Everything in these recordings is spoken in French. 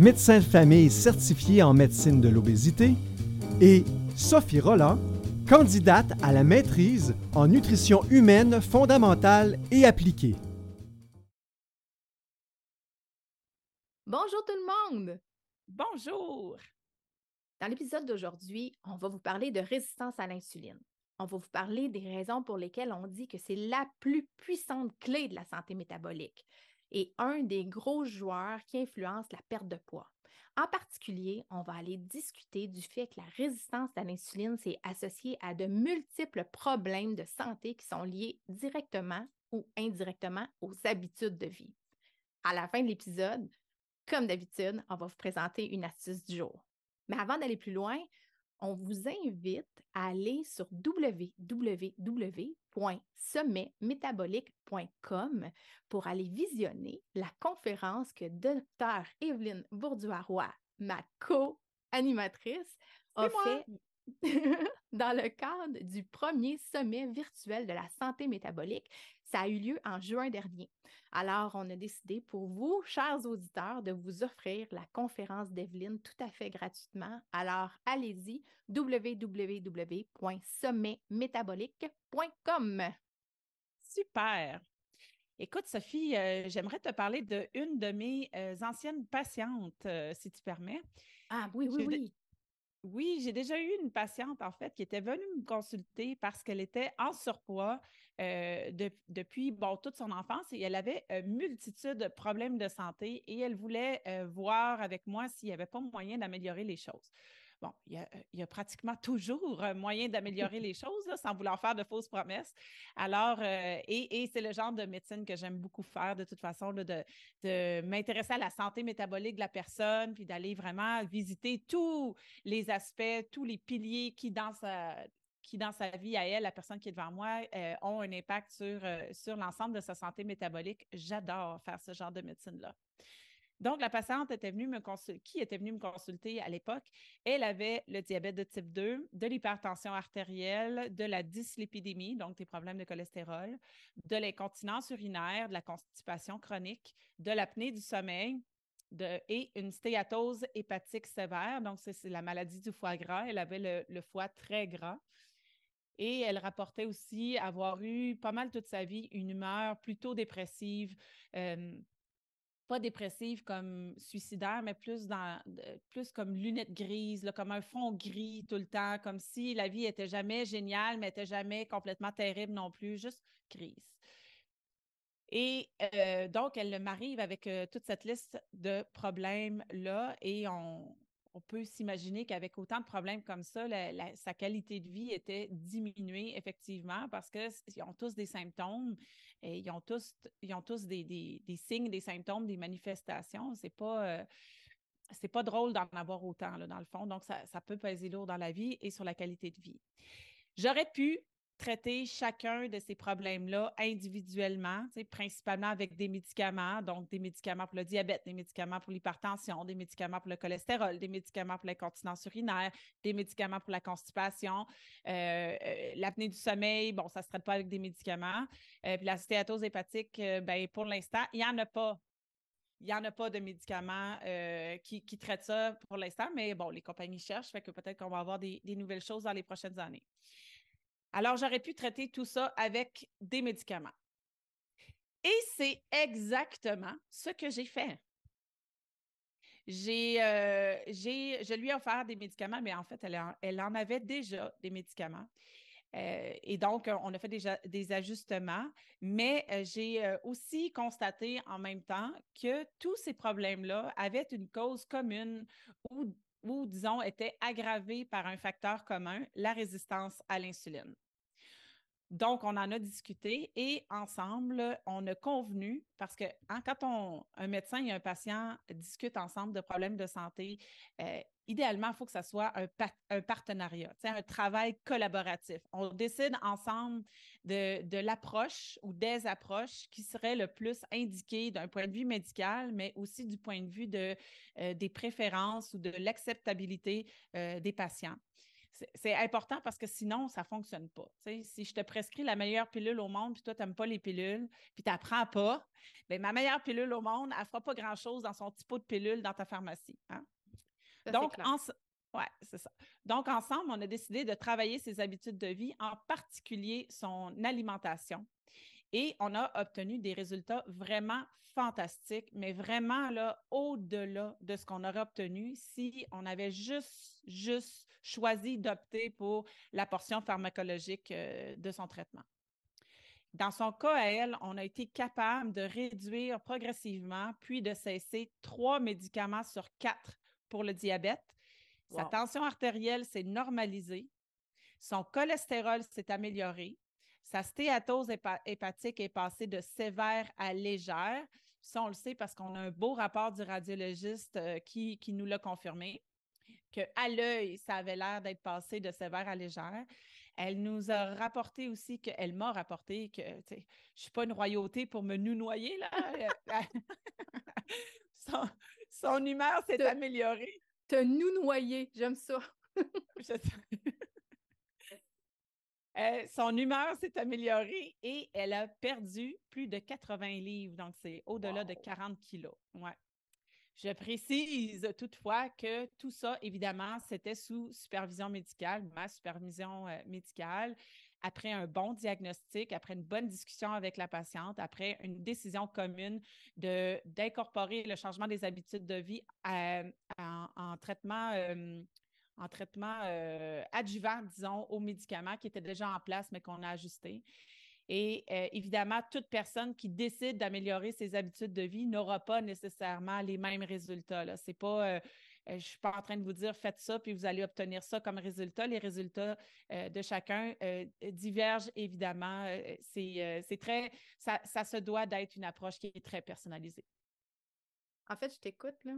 médecin de famille certifié en médecine de l'obésité, et Sophie Roland, candidate à la maîtrise en nutrition humaine fondamentale et appliquée. Bonjour tout le monde! Bonjour! Dans l'épisode d'aujourd'hui, on va vous parler de résistance à l'insuline. On va vous parler des raisons pour lesquelles on dit que c'est la plus puissante clé de la santé métabolique et un des gros joueurs qui influence la perte de poids. En particulier, on va aller discuter du fait que la résistance à l'insuline s'est associée à de multiples problèmes de santé qui sont liés directement ou indirectement aux habitudes de vie. À la fin de l'épisode, comme d'habitude, on va vous présenter une astuce du jour. Mais avant d'aller plus loin, on vous invite à aller sur www.sommetmétabolique.com pour aller visionner la conférence que Dr. Evelyne Bourduarois, ma co-animatrice, a fait dans le cadre du premier sommet virtuel de la santé métabolique. Ça a eu lieu en juin dernier. Alors, on a décidé pour vous, chers auditeurs, de vous offrir la conférence d'Evelyne tout à fait gratuitement. Alors, allez-y, www.sommetmétabolique.com. Super. Écoute, Sophie, euh, j'aimerais te parler d'une de, mes euh, anciennes patientes, euh, si tu permets. Ah oui, oui, oui. Oui, j'ai déjà eu une patiente, en fait, qui était venue me consulter parce qu'elle était en surpoids euh, depuis bon, toute son enfance et elle avait une euh, multitude de problèmes de santé et elle voulait euh, voir avec moi s'il n'y avait pas moyen d'améliorer les choses. Bon, il y a, pratiquement toujours moyen d'améliorer les choses sans vouloir faire de fausses promesses. Alors, et, c'est le genre de médecine que j'aime beaucoup faire de toute façon, de, de m'intéresser à la santé métabolique de la personne, puis d'aller vraiment visiter tous les aspects, tous les piliers qui, dans sa, qui, dans sa vie à elle, la personne qui est devant moi, ont un impact sur, sur l'ensemble de sa santé métabolique. J'adore faire ce genre de médecine-là. Donc, la patiente était venue me consulter, qui était venue me consulter à l'époque, elle avait le diabète de type 2, de l'hypertension artérielle, de la dyslipidémie, donc des problèmes de cholestérol, de l'incontinence urinaire, de la constipation chronique, de l'apnée du sommeil, et une stéatose hépatique sévère. Donc, c'est la maladie du foie gras. Elle avait le, foie très gras. Et elle rapportait aussi avoir eu pas mal toute sa vie une humeur plutôt dépressive, pas dépressive comme suicidaire, mais plus comme lunettes grises, comme un fond gris tout le temps, comme si la vie était jamais géniale, mais était jamais complètement terrible non plus, juste grise. Et donc, elle m'arrive avec toute cette liste de problèmes-là et on, on peut s'imaginer qu'avec autant de problèmes comme ça, sa qualité de vie était diminuée effectivement parce qu'ils ont tous des symptômes et ils ont tous, ils des, signes, des symptômes, des manifestations. C'est pas, euh, pas drôle d'en avoir autant, là, dans le fond. Donc, ça, ça peut peser lourd dans la vie et sur la qualité de vie. J'aurais pu traiter chacun de ces problèmes-là individuellement, principalement avec des médicaments, donc des médicaments pour le diabète, des médicaments pour l'hypertension, des médicaments pour le cholestérol, des médicaments pour l'incontinence urinaire, des médicaments pour la constipation, euh, euh, l'apnée du sommeil, bon, ça ne se traite pas avec des médicaments. Euh, puis la stéatose hépatique, ben, pour l'instant, il n'y en a pas il n'y en a pas de médicaments qui, traitent ça pour l'instant, mais bon, les compagnies cherchent, fait que peut-être qu'on va avoir des, nouvelles choses dans les prochaines années. Alors, j'aurais pu traiter tout ça avec des médicaments. Et c'est exactement ce que j'ai fait. J'ai, euh, je lui ai offert des médicaments, mais en fait, elle, en avait déjà des médicaments. Euh, et donc, on a fait déjà des ajustements, mais euh, j'ai aussi constaté en même temps que tous ces problèmes-là avaient une cause commune ou, disons, était aggravé par un facteur commun, la résistance à l'insuline. Donc, on en a discuté et ensemble, on a convenu, parce que hein, quand un médecin et un patient discutent ensemble de problèmes de santé, euh, idéalement, il faut que ça soit un, partenariat, un travail collaboratif. On décide ensemble de, l'approche ou des approches qui seraient le plus indiquées d'un point de vue médical, mais aussi du point de vue euh, des préférences ou de l'acceptabilité euh, des patients c'est important parce que sinon, ça ne fonctionne pas. si je te prescris la meilleure pilule au monde, puis toi, tu n'aimes pas les pilules, puis tu n'apprends pas, bien, ma meilleure pilule au monde, elle ne fera pas grand-chose dans son petit de pilule dans ta pharmacie. Hein. Donc, ouais, c'est ça. Donc, ensemble, on a décidé de travailler ses habitudes de vie, en particulier son alimentation. Et on a obtenu des résultats vraiment fantastiques, mais vraiment là, au-delà de ce qu'on aurait obtenu si on avait juste, juste choisi d'opter pour la portion pharmacologique euh, de son traitement. Dans son cas à elle, on a été capable de réduire progressivement, puis de cesser trois médicaments sur quatre pour le diabète. Sa tension artérielle s'est normalisée. Son cholestérol s'est amélioré. Sa stéatose hépatique est passée de sévère à légère. Ça, on le sait parce qu'on a un beau rapport du radiologiste euh, qui, qui nous l'a confirmé qu'à l'œil, ça avait l'air d'être passé de sévère à légère. Elle nous a rapporté aussi qu'elle m'a rapporté que je ne suis pas une royauté pour me nous noyer. Là. son, humeur s'est améliorée. Te nous noyer, j'aime ça. Euh, son humeur s'est améliorée et elle a perdu plus de 80 livres. Donc, c'est au-delà de 40 kilos. Ouais. Je précise toutefois que tout ça, évidemment, c'était sous supervision médicale, ma supervision euh, médicale, après un bon diagnostic, après une bonne discussion avec la patiente, après une décision commune d'incorporer le changement des habitudes de vie euh, en, traitement. Euh, en traitement adjuvant, disons, aux médicaments qui étaient déjà en place, mais qu'on a ajustés. Et euh, évidemment, toute personne qui décide d'améliorer ses habitudes de vie n'aura pas nécessairement les mêmes résultats. Ce n'est pas, euh, euh, je ne suis pas en train de vous dire faites ça puis vous allez obtenir ça comme résultat. Les résultats de chacun divergent évidemment. c'est très, ça, ça se doit d'être une approche qui est très personnalisée. En fait, je t'écoute, là.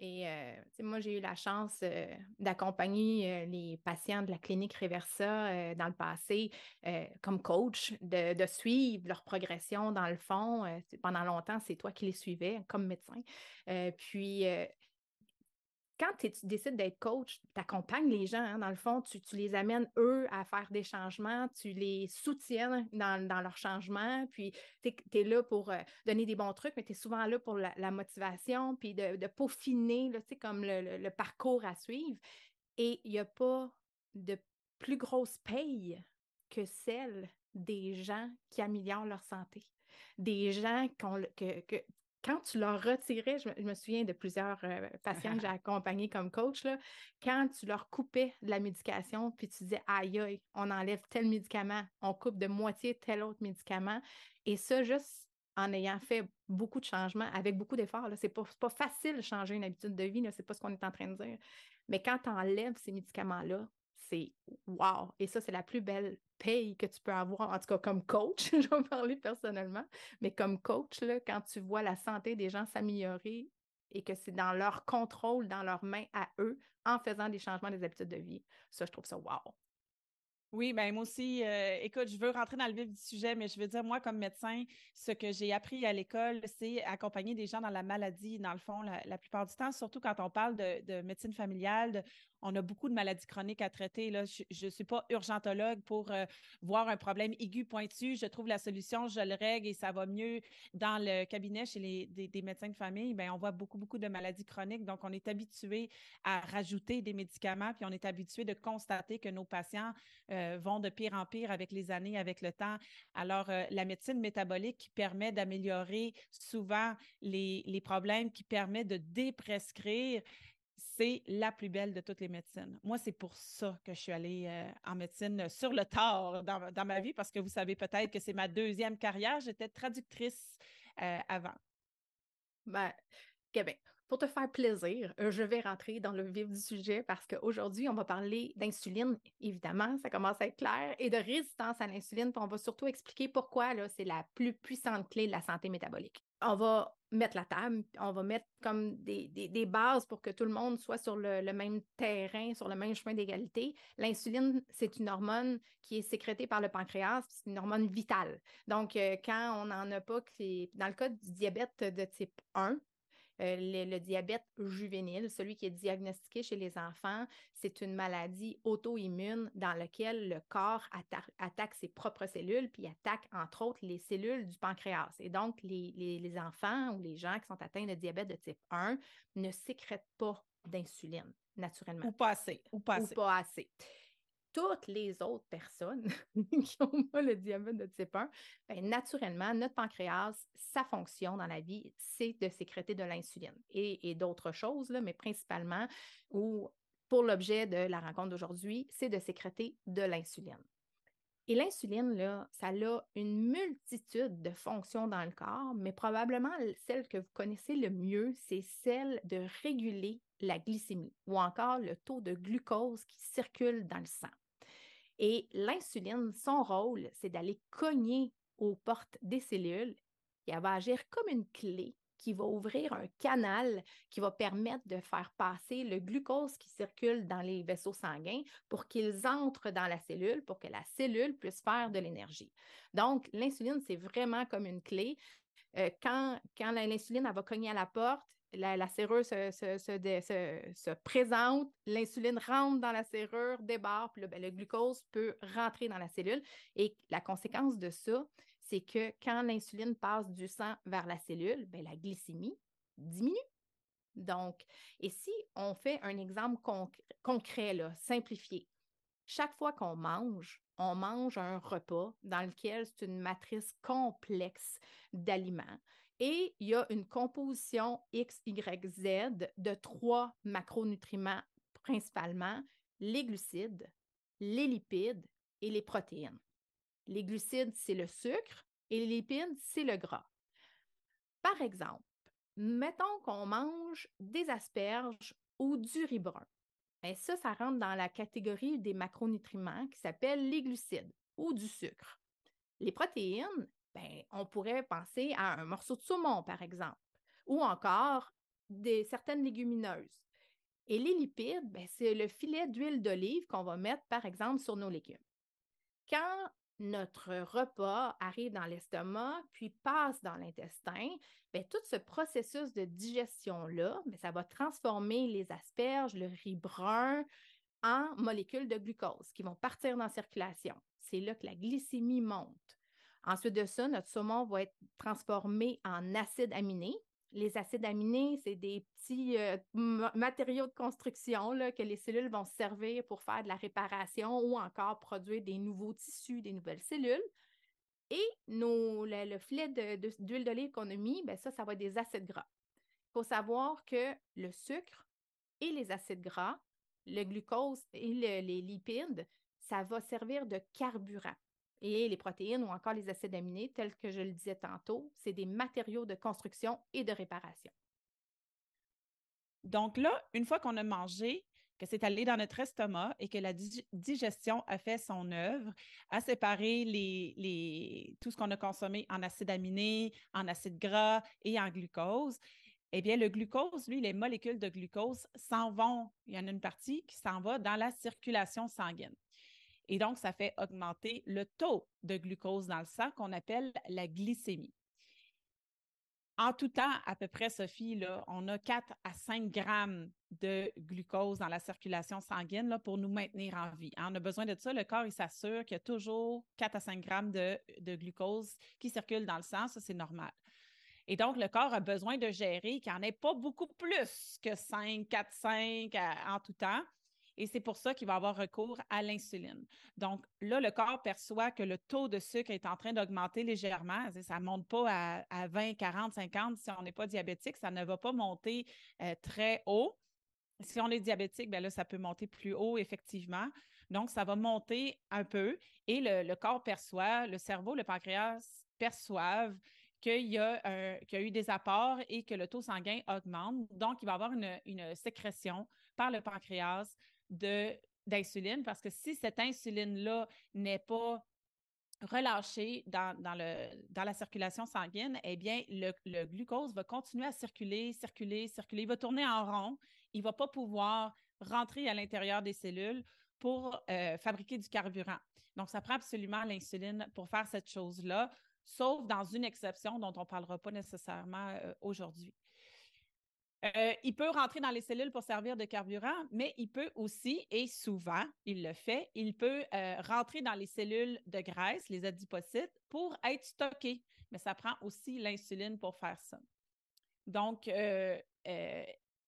Et euh, moi, j'ai eu la chance euh, d'accompagner euh, les patients de la clinique Reversa dans le passé comme coach, de, de, suivre leur progression dans le fond. pendant longtemps, c'est toi qui les suivais comme médecin. puis, quand tu décides d'être coach, tu accompagnes les gens, hein, dans le fond, tu, les amènes, eux, à faire des changements, tu les soutiens dans, leurs changements, puis tu es, là pour euh, donner des bons trucs, mais tu es souvent là pour la, motivation, puis de, peaufiner, là, comme le, parcours à suivre. Et il n'y a pas de plus grosse paye que celle des gens qui améliorent leur santé des gens que, que, quand tu leur retirais, je me, souviens de plusieurs euh, patients que j'ai accompagnés comme coach, là, quand tu leur coupais de la médication, puis tu disais, aïe, aïe, on enlève tel médicament, on coupe de moitié tel autre médicament, et ça, juste en ayant fait beaucoup de changements, avec beaucoup d'efforts. Ce n'est pas, pas, facile de changer une habitude de vie, ce n'est pas ce qu'on est en train de dire. Mais quand tu enlèves ces médicaments-là, c'est wow! Et ça, c'est la plus belle paye que tu peux avoir, en tout cas comme coach, je vais parler personnellement, mais comme coach, là, quand tu vois la santé des gens s'améliorer et que c'est dans leur contrôle, dans leurs mains à eux, en faisant des changements des habitudes de vie, ça, je trouve ça wow! Oui, ben moi aussi, euh, écoute, je veux rentrer dans le vif du sujet, mais je veux dire, moi, comme médecin, ce que j'ai appris à l'école, c'est accompagner des gens dans la maladie, dans le fond, la, plupart du temps, surtout quand on parle de, de médecine familiale, on a beaucoup de maladies chroniques à traiter. Là. Je ne suis pas urgentologue pour euh, voir un problème aigu pointu. Je trouve la solution, je le règle et ça va mieux. Dans le cabinet chez les, des, médecins de famille, bien, on voit beaucoup, beaucoup de maladies chroniques. Donc, on est habitué à rajouter des médicaments, puis on est habitué de constater que nos patients euh, vont de pire en pire avec les années, avec le temps. Alors, euh, la médecine métabolique qui permet d'améliorer souvent les, les problèmes, qui permet de déprescrire c'est la plus belle de toutes les médecines. Moi, c'est pour ça que je suis allée euh, en médecine sur le tard dans, ma vie, parce que vous savez peut-être que c'est ma deuxième carrière. J'étais traductrice euh, avant. Ben, Québec. pour te faire plaisir, euh, je vais rentrer dans le vif du sujet parce qu'aujourd'hui, on va parler d'insuline, évidemment, ça commence à être clair, et de résistance à l'insuline. Puis on va surtout expliquer pourquoi c'est la plus puissante clé de la santé métabolique. On va mettre la table, on va mettre comme des, des, bases pour que tout le monde soit sur le, même terrain, sur le même chemin d'égalité. L'insuline, c'est une hormone qui est sécrétée par le pancréas, c'est une hormone vitale. Donc, euh, quand on n'en a pas, dans le cas du diabète de type 1, euh, le, diabète juvénile, celui qui est diagnostiqué chez les enfants, c'est une maladie auto-immune dans laquelle le corps attaque ses propres cellules, puis attaque entre autres les cellules du pancréas. Et donc, les, enfants ou les gens qui sont atteints de diabète de type 1 ne sécrètent pas d'insuline naturellement. Ou pas assez. Ou pas assez toutes les autres personnes qui ont pas le diabète de type 1, ben, naturellement, notre pancréas, sa fonction dans la vie, c'est de sécréter de l'insuline et, d'autres choses, là, mais principalement, ou pour l'objet de la rencontre d'aujourd'hui, c'est de sécréter de l'insuline. Et l'insuline, là, ça a une multitude de fonctions dans le corps, mais probablement celle que vous connaissez le mieux, c'est celle de réguler la glycémie ou encore le taux de glucose qui circule dans le sang. Et l'insuline, son rôle, c'est d'aller cogner aux portes des cellules et elle va agir comme une clé qui va ouvrir un canal qui va permettre de faire passer le glucose qui circule dans les vaisseaux sanguins pour qu'ils entrent dans la cellule, pour que la cellule puisse faire de l'énergie. Donc, l'insuline, c'est vraiment comme une clé. Euh, quand, l'insuline va cogner à la porte, la, serrure se, présente, l'insuline rentre dans la serrure, débarque, puis ben, le glucose peut rentrer dans la cellule. Et la conséquence de ça, c'est que quand l'insuline passe du sang vers la cellule, ben, la glycémie diminue. Donc, et si on fait un exemple concret, simplifié, chaque fois qu'on mange, on mange un repas dans lequel c'est une matrice complexe d'aliments et il y a une composition X, Y, Z de trois macronutriments principalement, les glucides, les lipides et les protéines. Les glucides, c'est le sucre et les lipides, c'est le gras. Par exemple, mettons qu'on mange des asperges ou du riz brun. Ben, ça, ça rentre dans la catégorie des macronutriments qui s'appellent les glucides ou du sucre. Les protéines, ben, on pourrait penser à un morceau de saumon, par exemple, ou encore des, certaines légumineuses. Et les lipides, ben, c'est le filet d'huile d'olive qu'on va mettre, par exemple, sur nos légumes. Quand notre repas arrive dans l'estomac, puis passe dans l'intestin, ben, tout ce processus de digestion-là, ça va transformer les asperges, le riz brun, en molécules de glucose qui vont partir dans la circulation. C'est là que la glycémie monte. Ensuite de ça, notre saumon va être transformé en acides aminés. Les acides aminés, c'est des petits euh, matériaux de construction que les cellules vont servir pour faire de la réparation ou encore produire des nouveaux tissus, des nouvelles cellules. Et nos, le, filet d'huile d'olive qu'on a mis, ben ça, ça va être des acides gras. Il faut savoir que le sucre et les acides gras, le glucose et les lipides, ça va servir de carburant. Et les protéines ou encore les acides aminés, tels que je le disais tantôt, c'est des matériaux de construction et de réparation. Donc là, une fois qu'on a mangé, que c'est allé dans notre estomac et que la digestion a fait son œuvre, a séparé les, tout ce qu'on a consommé en acides aminés, en acides gras et en glucose, eh bien, le glucose, lui, les molécules de glucose s'en vont. Il y en a une partie qui s'en va dans la circulation sanguine. Et donc, ça fait augmenter le taux de glucose dans le sang qu'on appelle la glycémie. En tout temps, à peu près, Sophie, là, on a 4 à 5 grammes de glucose dans la circulation sanguine là, pour nous maintenir en vie. Hein. On a besoin de ça. Le corps, il s'assure qu'il y a toujours 4 à 5 grammes de, glucose qui circule dans le sang. Ça, c'est normal. Et donc, le corps a besoin de gérer qu'il n'y en ait pas beaucoup plus que 5, 4, 5 en tout temps. Et c'est pour ça qu'il va avoir recours à l'insuline. Donc là, le corps perçoit que le taux de sucre est en train d'augmenter légèrement. Ça ne monte pas à, 20, 40, 50 si on n'est pas diabétique. Ça ne va pas monter euh, très haut. Si on est diabétique, bien là, ça peut monter plus haut, effectivement. Donc, ça va monter un peu et le, le corps perçoit, le cerveau, le pancréas perçoivent qu'il y, a, eu des apports et que le taux sanguin augmente. Donc, il va y avoir une, sécrétion par le pancréas d'insuline parce que si cette insuline-là n'est pas relâchée dans, la circulation sanguine, eh bien, le, glucose va continuer à circuler, circuler, circuler. Il va tourner en rond. Il ne va pas pouvoir rentrer à l'intérieur des cellules pour euh, fabriquer du carburant. Donc, ça prend absolument l'insuline pour faire cette chose-là sauf dans une exception dont on ne parlera pas nécessairement euh, aujourd'hui. Euh, il peut rentrer dans les cellules pour servir de carburant, mais il peut aussi, et souvent, il le fait, il peut euh, rentrer dans les cellules de graisse, les adipocytes, pour être stocké. Mais ça prend aussi l'insuline pour faire ça. Donc,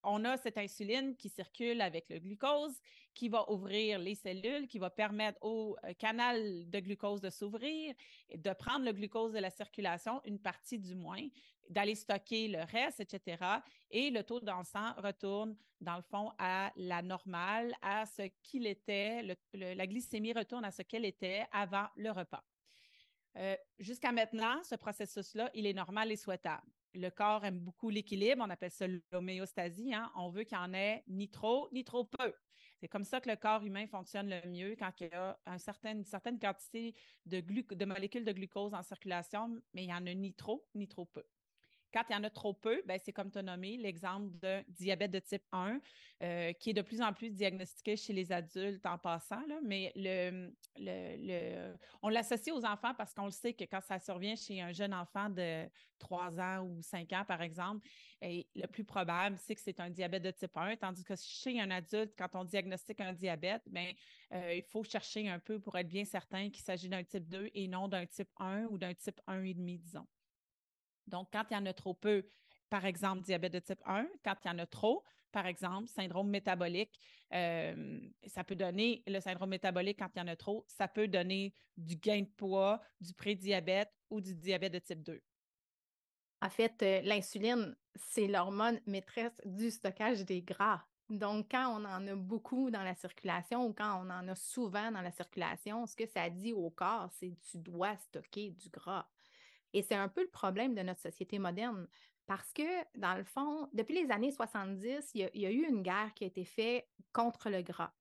on a cette insuline qui circule avec le glucose, qui va ouvrir les cellules, qui va permettre au euh, canal de glucose de s'ouvrir, de prendre le glucose de la circulation, une partie du moins, d'aller stocker le reste, etc. Et le taux dans le sang retourne, dans le fond, à la normale, à ce qu'il était, la glycémie retourne à ce qu'elle était avant le repas. Euh, jusqu'à maintenant, ce processus-là, il est normal et souhaitable le corps aime beaucoup l'équilibre, on appelle ça l'homéostasie. Hein. On veut qu'il y en ait ni trop, ni trop peu. C'est comme ça que le corps humain fonctionne le mieux quand il y a une certaine quantité de, de molécules de glucose en circulation, mais il n'y en a ni trop, ni trop peu. Quand il y en a trop peu, ben, c'est comme tu as nommé l'exemple de diabète de type 1, euh, qui est de plus en plus diagnostiqué chez les adultes en passant, mais le, le, on l'associe aux enfants parce qu'on le sait que quand ça survient chez un jeune enfant de 3 ans ou 5 ans, par exemple, le plus probable, c'est que c'est un diabète de type 1, tandis que chez un adulte, quand on diagnostique un diabète, bien, euh, il faut chercher un peu pour être bien certain qu'il s'agit d'un type 2 et non d'un type 1 ou d'un type 1,5, disons. Donc, quand il y en a trop peu, par exemple, diabète de type 1, quand il y en a trop, par exemple, syndrome métabolique, euh, ça peut donner, le syndrome métabolique, quand il y en a trop, ça peut donner du gain de poids, du prédiabète ou du diabète de type 2. En fait, euh, l'insuline, c'est l'hormone maîtresse du stockage des gras. Donc, quand on en a beaucoup dans la circulation ou quand on en a souvent dans la circulation, ce que ça dit au corps, c'est tu dois stocker du gras. Et c'est un peu le problème de notre société moderne. Parce que, dans le fond, depuis les années 70, il y, a, eu une guerre qui a été faite contre le gras.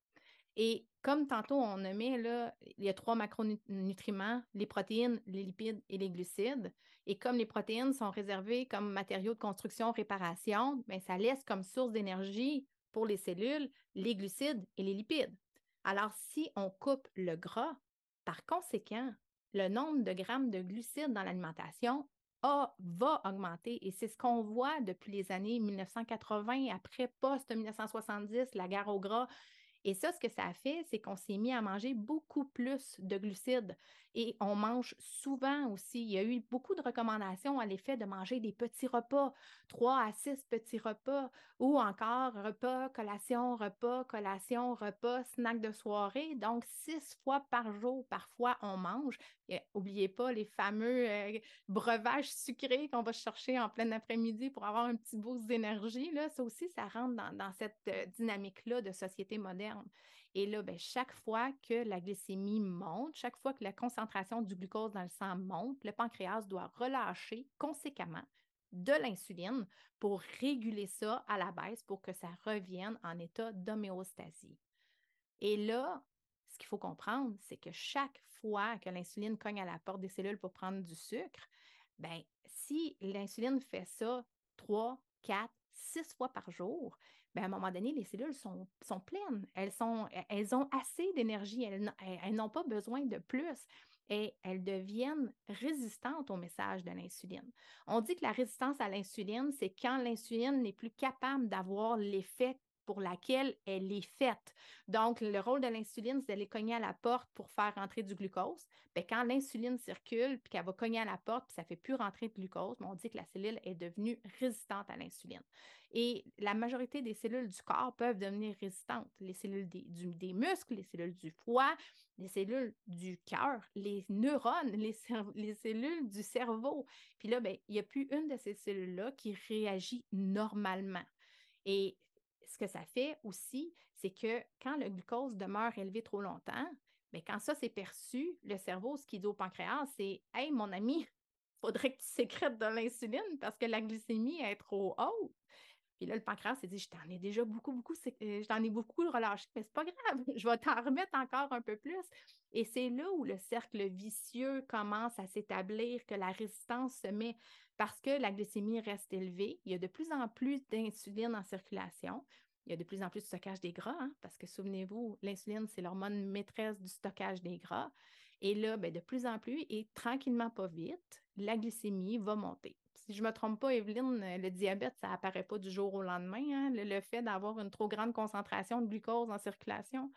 Et comme tantôt on nommait, là, il y a trois macronutriments, les protéines, les lipides et les glucides. Et comme les protéines sont réservées comme matériaux de construction, réparation, bien, ça laisse comme source d'énergie pour les cellules les glucides et les lipides. Alors, si on coupe le gras, par conséquent, le nombre de grammes de glucides dans l'alimentation va augmenter. Et c'est ce qu'on voit depuis les années 1980, après post-1970, la guerre au gras. Et ça, ce que ça a fait, c'est qu'on s'est mis à manger beaucoup plus de glucides et on mange souvent aussi. Il y a eu beaucoup de recommandations à l'effet de manger des petits repas, trois à six petits repas, ou encore repas, collation, repas, collation, repas, snack de soirée. Donc, six fois par jour, parfois, on mange. N'oubliez pas les fameux euh, breuvages sucrés qu'on va chercher en plein après-midi pour avoir un petit boost d'énergie. Ça aussi, ça rentre dans, cette euh, dynamique-là de société moderne. Et là, ben, chaque fois que la glycémie monte, chaque fois que la concentration du glucose dans le sang monte, le pancréas doit relâcher conséquemment de l'insuline pour réguler ça à la baisse pour que ça revienne en état d'homéostasie. Et là, ce qu'il faut comprendre, c'est que chaque fois que l'insuline cogne à la porte des cellules pour prendre du sucre, ben, si l'insuline fait ça trois, quatre, six fois par jour, ben, à un moment donné, les cellules sont, pleines. Elles, sont, elles ont assez d'énergie. Elles, elles n'ont pas besoin de plus et elles deviennent résistantes au message de l'insuline. On dit que la résistance à l'insuline, c'est quand l'insuline n'est plus capable d'avoir l'effet pour laquelle elle est faite. Donc, le rôle de l'insuline, c'est d'aller cogner à la porte pour faire rentrer du glucose. Bien, quand l'insuline circule, puis qu'elle va cogner à la porte, puis ça ne fait plus rentrer de glucose, on dit que la cellule est devenue résistante à l'insuline. Et la majorité des cellules du corps peuvent devenir résistantes. Les cellules des, muscles, les cellules du foie, les cellules du cœur, les neurones, les, les, cellules du cerveau. Puis là, ben, il n'y a plus une de ces cellules-là qui réagit normalement. Et ce que ça fait aussi, c'est que quand le glucose demeure élevé trop longtemps, mais ben, quand ça c'est perçu, le cerveau, ce qu'il dit au pancréas, c'est Hey, mon ami, faudrait que tu sécrètes de l'insuline parce que la glycémie est trop haute. Puis là, le pancréas s'est dit, je t'en ai déjà beaucoup, beaucoup, euh, je t'en ai beaucoup relâché, mais c'est pas grave, je vais t'en remettre encore un peu plus. Et c'est là où le cercle vicieux commence à s'établir, que la résistance se met parce que la glycémie reste élevée. Il y a de plus en plus d'insuline en circulation. Il y a de plus en plus de stockage des gras, hein, parce que souvenez-vous, l'insuline, c'est l'hormone maîtresse du stockage des gras. Et là, ben, de plus en plus, et tranquillement, pas vite, la glycémie va monter si je ne me trompe pas, Evelyne, le diabète, ça apparaît pas du jour au lendemain. Hein, le, fait d'avoir une trop grande concentration de glucose en circulation,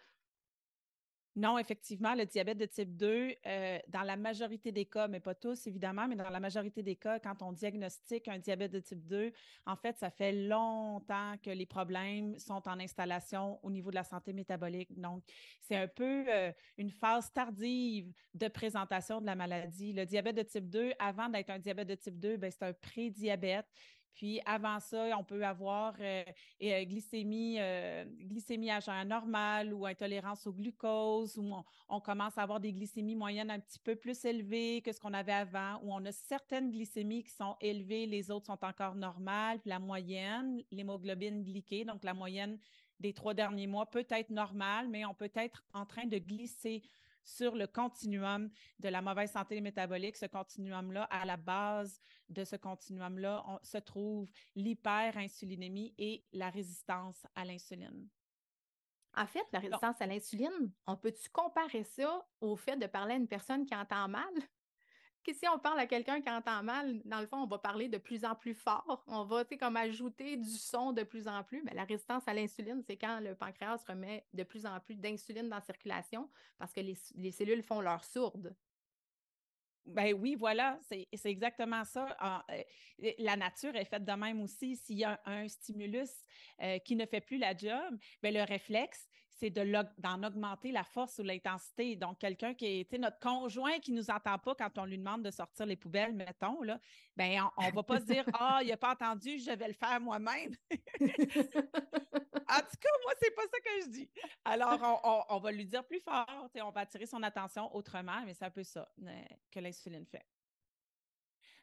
non, effectivement, le diabète de type 2, euh, dans la majorité des cas, mais pas tous évidemment, mais dans la majorité des cas, quand on diagnostique un diabète de type 2, en fait, ça fait longtemps que les problèmes sont en installation au niveau de la santé métabolique. Donc, c'est un peu euh, une phase tardive de présentation de la maladie. Le diabète de type 2, avant d'être un diabète de type 2, ben, c'est un prédiabète. Puis avant ça, on peut avoir euh, euh, glycémie, euh, glycémie à jeun normal ou intolérance au glucose, où on, commence à avoir des glycémies moyennes un petit peu plus élevées que ce qu'on avait avant, où on a certaines glycémies qui sont élevées, les autres sont encore normales. Puis la moyenne, l'hémoglobine glyquée, donc la moyenne des trois derniers mois peut être normale, mais on peut être en train de glisser sur le continuum de la mauvaise santé métabolique. Ce continuum-là, à la base de ce continuum-là, se trouve l'hyperinsulinémie et la résistance à l'insuline. En fait, la résistance à l'insuline, on peut-tu comparer ça au fait de parler à une personne qui entend mal? Que si on parle à quelqu'un qui entend mal, dans le fond, on va parler de plus en plus fort. On va, comme ajouter du son de plus en plus. Mais la résistance à l'insuline, c'est quand le pancréas remet de plus en plus d'insuline dans la circulation parce que les, cellules font leur sourde. Ben oui, voilà, c'est exactement ça. Euh, la nature est faite de même aussi. S'il y a un, stimulus euh, qui ne fait plus la job, ben le réflexe, c'est d'en augmenter la force ou l'intensité. Donc, quelqu'un qui est, notre conjoint qui ne nous entend pas quand on lui demande de sortir les poubelles, mettons, là, ben, on ne va pas se dire Ah, il n'a pas entendu, je vais le faire moi-même. en tout cas, moi, c'est pas ça que je dis. Alors, on, va lui dire plus fort, on va attirer son attention autrement, mais c'est un peu ça euh, que l'insuline fait.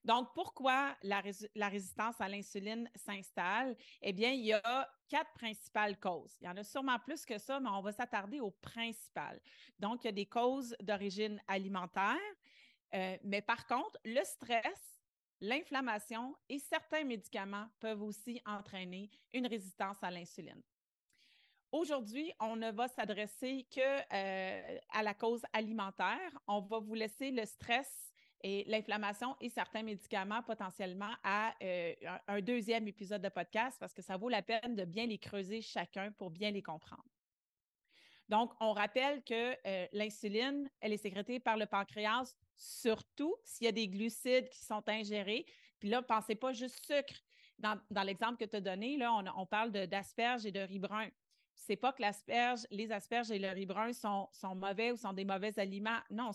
Donc, pourquoi la, résistance à l'insuline s'installe? Eh bien, il y a quatre principales causes. Il y en a sûrement plus que ça, mais on va s'attarder aux principales. Donc, il y a des causes d'origine alimentaire, euh, mais par contre, le stress, l'inflammation et certains médicaments peuvent aussi entraîner une résistance à l'insuline. Aujourd'hui, on ne va s'adresser que euh, à la cause alimentaire. On va vous laisser le stress et l'inflammation et certains médicaments potentiellement à euh, un, deuxième épisode de podcast parce que ça vaut la peine de bien les creuser chacun pour bien les comprendre. Donc, on rappelle que euh, l'insuline, elle est sécrétée par le pancréas, surtout s'il y a des glucides qui sont ingérés. Puis là, pensez pas juste sucre. Dans, l'exemple que tu as donné, là, on, on parle d'asperges et de riz c'est pas que l'asperge, les asperges et le riz brun sont, sont, mauvais ou sont des mauvais aliments. Non,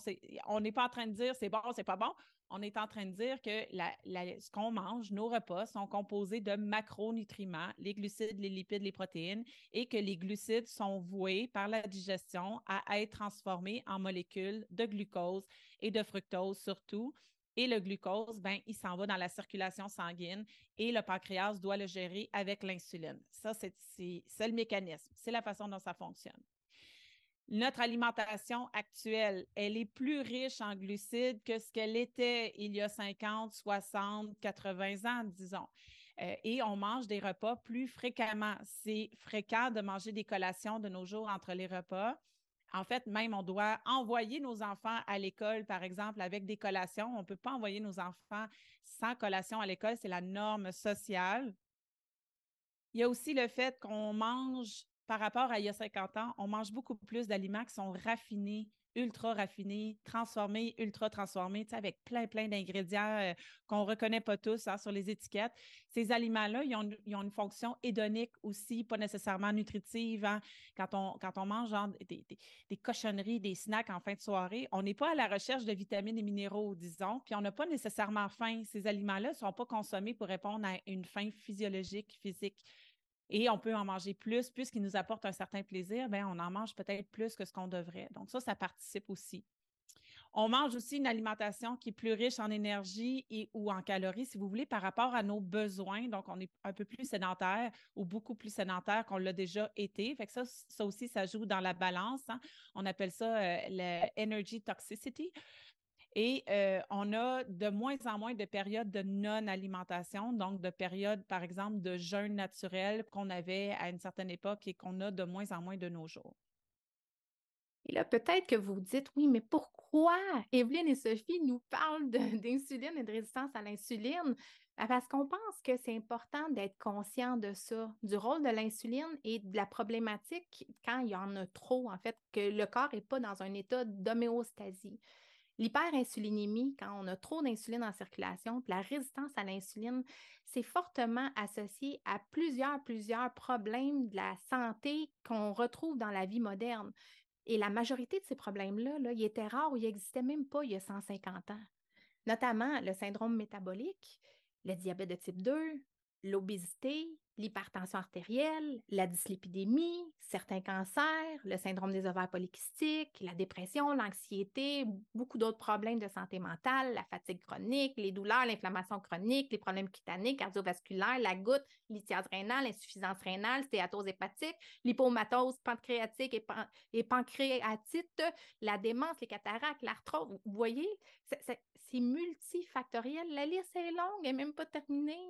on n'est pas en train de dire c'est bon, c'est pas bon. On est en train de dire que ce qu'on mange, nos repas, sont composés de macronutriments, les glucides, les lipides, les protéines, et que les glucides sont voués par la digestion à être transformés en molécules de glucose et de fructose surtout, et le glucose, ben, il s'en va dans la circulation sanguine et le pancréas doit le gérer avec l'insuline. Ça, c'est le mécanisme. C'est la façon dont ça fonctionne. Notre alimentation actuelle, elle est plus riche en glucides que ce qu'elle était il y a 50, 60, 80 ans, disons. Euh, et on mange des repas plus fréquemment. C'est fréquent de manger des collations de nos jours entre les repas. En fait, même, on doit envoyer nos enfants à l'école, par exemple, avec des collations. On ne peut pas envoyer nos enfants sans collation à l'école, c'est la norme sociale. Il y a aussi le fait qu'on mange, par rapport à il y a 50 ans, on mange beaucoup plus d'aliments qui sont raffinés, ultra raffinés, transformés, ultra transformés, avec plein, plein d'ingrédients euh, qu'on ne reconnaît pas tous hein, sur les étiquettes. Ces aliments-là, ils ont, une fonction hédonique aussi, pas nécessairement nutritive. Hein. Quand, on, quand on mange des, des, cochonneries, des snacks en fin de soirée, on n'est pas à la recherche de vitamines et minéraux, disons, puis on n'a pas nécessairement faim. Ces aliments-là ne sont pas consommés pour répondre à une faim physiologique, physique et on peut en manger plus, puisqu'il nous apporte un certain plaisir, bien, on en mange peut-être plus que ce qu'on devrait. Donc, ça, ça participe aussi. On mange aussi une alimentation qui est plus riche en énergie et ou en calories, si vous voulez, par rapport à nos besoins. Donc, on est un peu plus sédentaire ou beaucoup plus sédentaire qu'on l'a déjà été. Fait que ça, ça aussi, ça joue dans la balance. Hein. On appelle ça euh, l'energy toxicity. Et euh, on a de moins en moins de périodes de non-alimentation, donc de périodes, par exemple, de jeûne naturel qu'on avait à une certaine époque et qu'on a de moins en moins de nos jours. Et là, peut-être que vous vous dites, oui, mais pourquoi Evelyne et Sophie nous parlent d'insuline et de résistance à l'insuline? Ben, parce qu'on pense que c'est important d'être conscient de ça, du rôle de l'insuline et de la problématique quand il y en a trop, en fait, que le corps n'est pas dans un état d'homéostasie. L'hyperinsulinémie, quand on a trop d'insuline en circulation, la résistance à l'insuline, c'est fortement associé à plusieurs, plusieurs problèmes de la santé qu'on retrouve dans la vie moderne. Et la majorité de ces problèmes-là, là, ils étaient rares ou ils n'existaient même pas il y a 150 ans. Notamment le syndrome métabolique, le diabète de type 2, l'obésité, l'hypertension artérielle, la dyslipidémie, certains cancers, le syndrome des ovaires polykystiques, la dépression, l'anxiété, beaucoup d'autres problèmes de santé mentale, la fatigue chronique, les douleurs, l'inflammation chronique, les problèmes cutanées, cardiovasculaires, la goutte, l'ichthyose rénale, l'insuffisance rénale, stéatose hépatique, l'hypomatose pancréatique et, et, pancréatite, la démence, les cataractes, l'arthrose. Vous voyez, c'est multifactoriel. La liste est longue, elle n'est même pas terminée.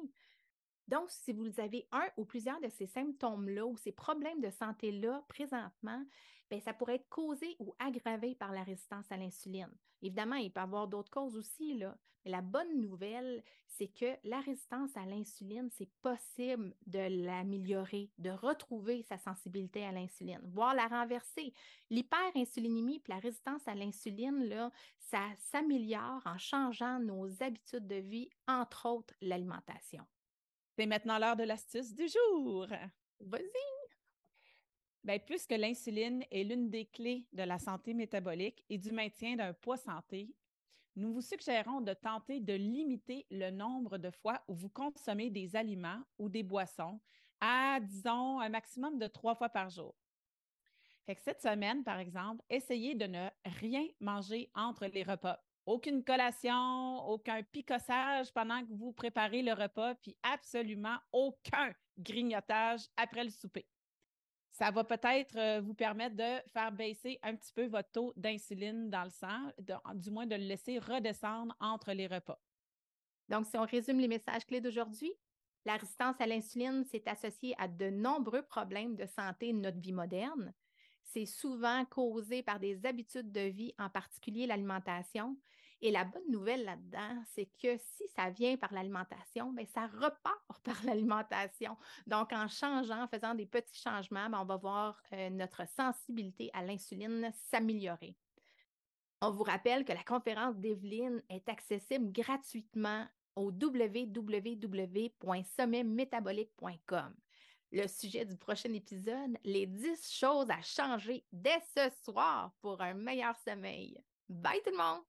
Donc, si vous avez un ou plusieurs de ces symptômes-là ou ces problèmes de santé-là présentement, bien, ça pourrait être causé ou aggravé par la résistance à l'insuline. Évidemment, il peut y avoir d'autres causes aussi, mais la bonne nouvelle, c'est que la résistance à l'insuline, c'est possible de l'améliorer, de retrouver sa sensibilité à l'insuline, voire la renverser. L'hyperinsulinémie la résistance à l'insuline, ça s'améliore en changeant nos habitudes de vie, entre autres l'alimentation. C'est maintenant l'heure de l'astuce du jour. Vas-y! Bien, puisque l'insuline est l'une des clés de la santé métabolique et du maintien d'un poids santé, nous vous suggérons de tenter de limiter le nombre de fois où vous consommez des aliments ou des boissons à, disons, un maximum de trois fois par jour. cette semaine, par exemple, essayez de ne rien manger entre les repas aucune collation, aucun picossage pendant que vous préparez le repas, puis absolument aucun grignotage après le souper. Ça va peut-être euh, vous permettre de faire baisser un petit peu votre taux d'insuline dans le sang, du moins de le laisser redescendre entre les repas. Donc, si on résume les messages clés d'aujourd'hui, la résistance à l'insuline, c'est associé à de nombreux problèmes de santé de notre vie moderne. C'est souvent causé par des habitudes de vie, en particulier l'alimentation, et la bonne nouvelle là-dedans, c'est que si ça vient par l'alimentation, bien, ça repart par l'alimentation. Donc, en changeant, en faisant des petits changements, bien, on va voir euh, notre sensibilité à l'insuline s'améliorer. On vous rappelle que la conférence d'Evelyne est accessible gratuitement au www.sommetmétabolique.com. Le sujet du prochain épisode, les 10 choses à changer dès ce soir pour un meilleur sommeil. Bye tout le monde!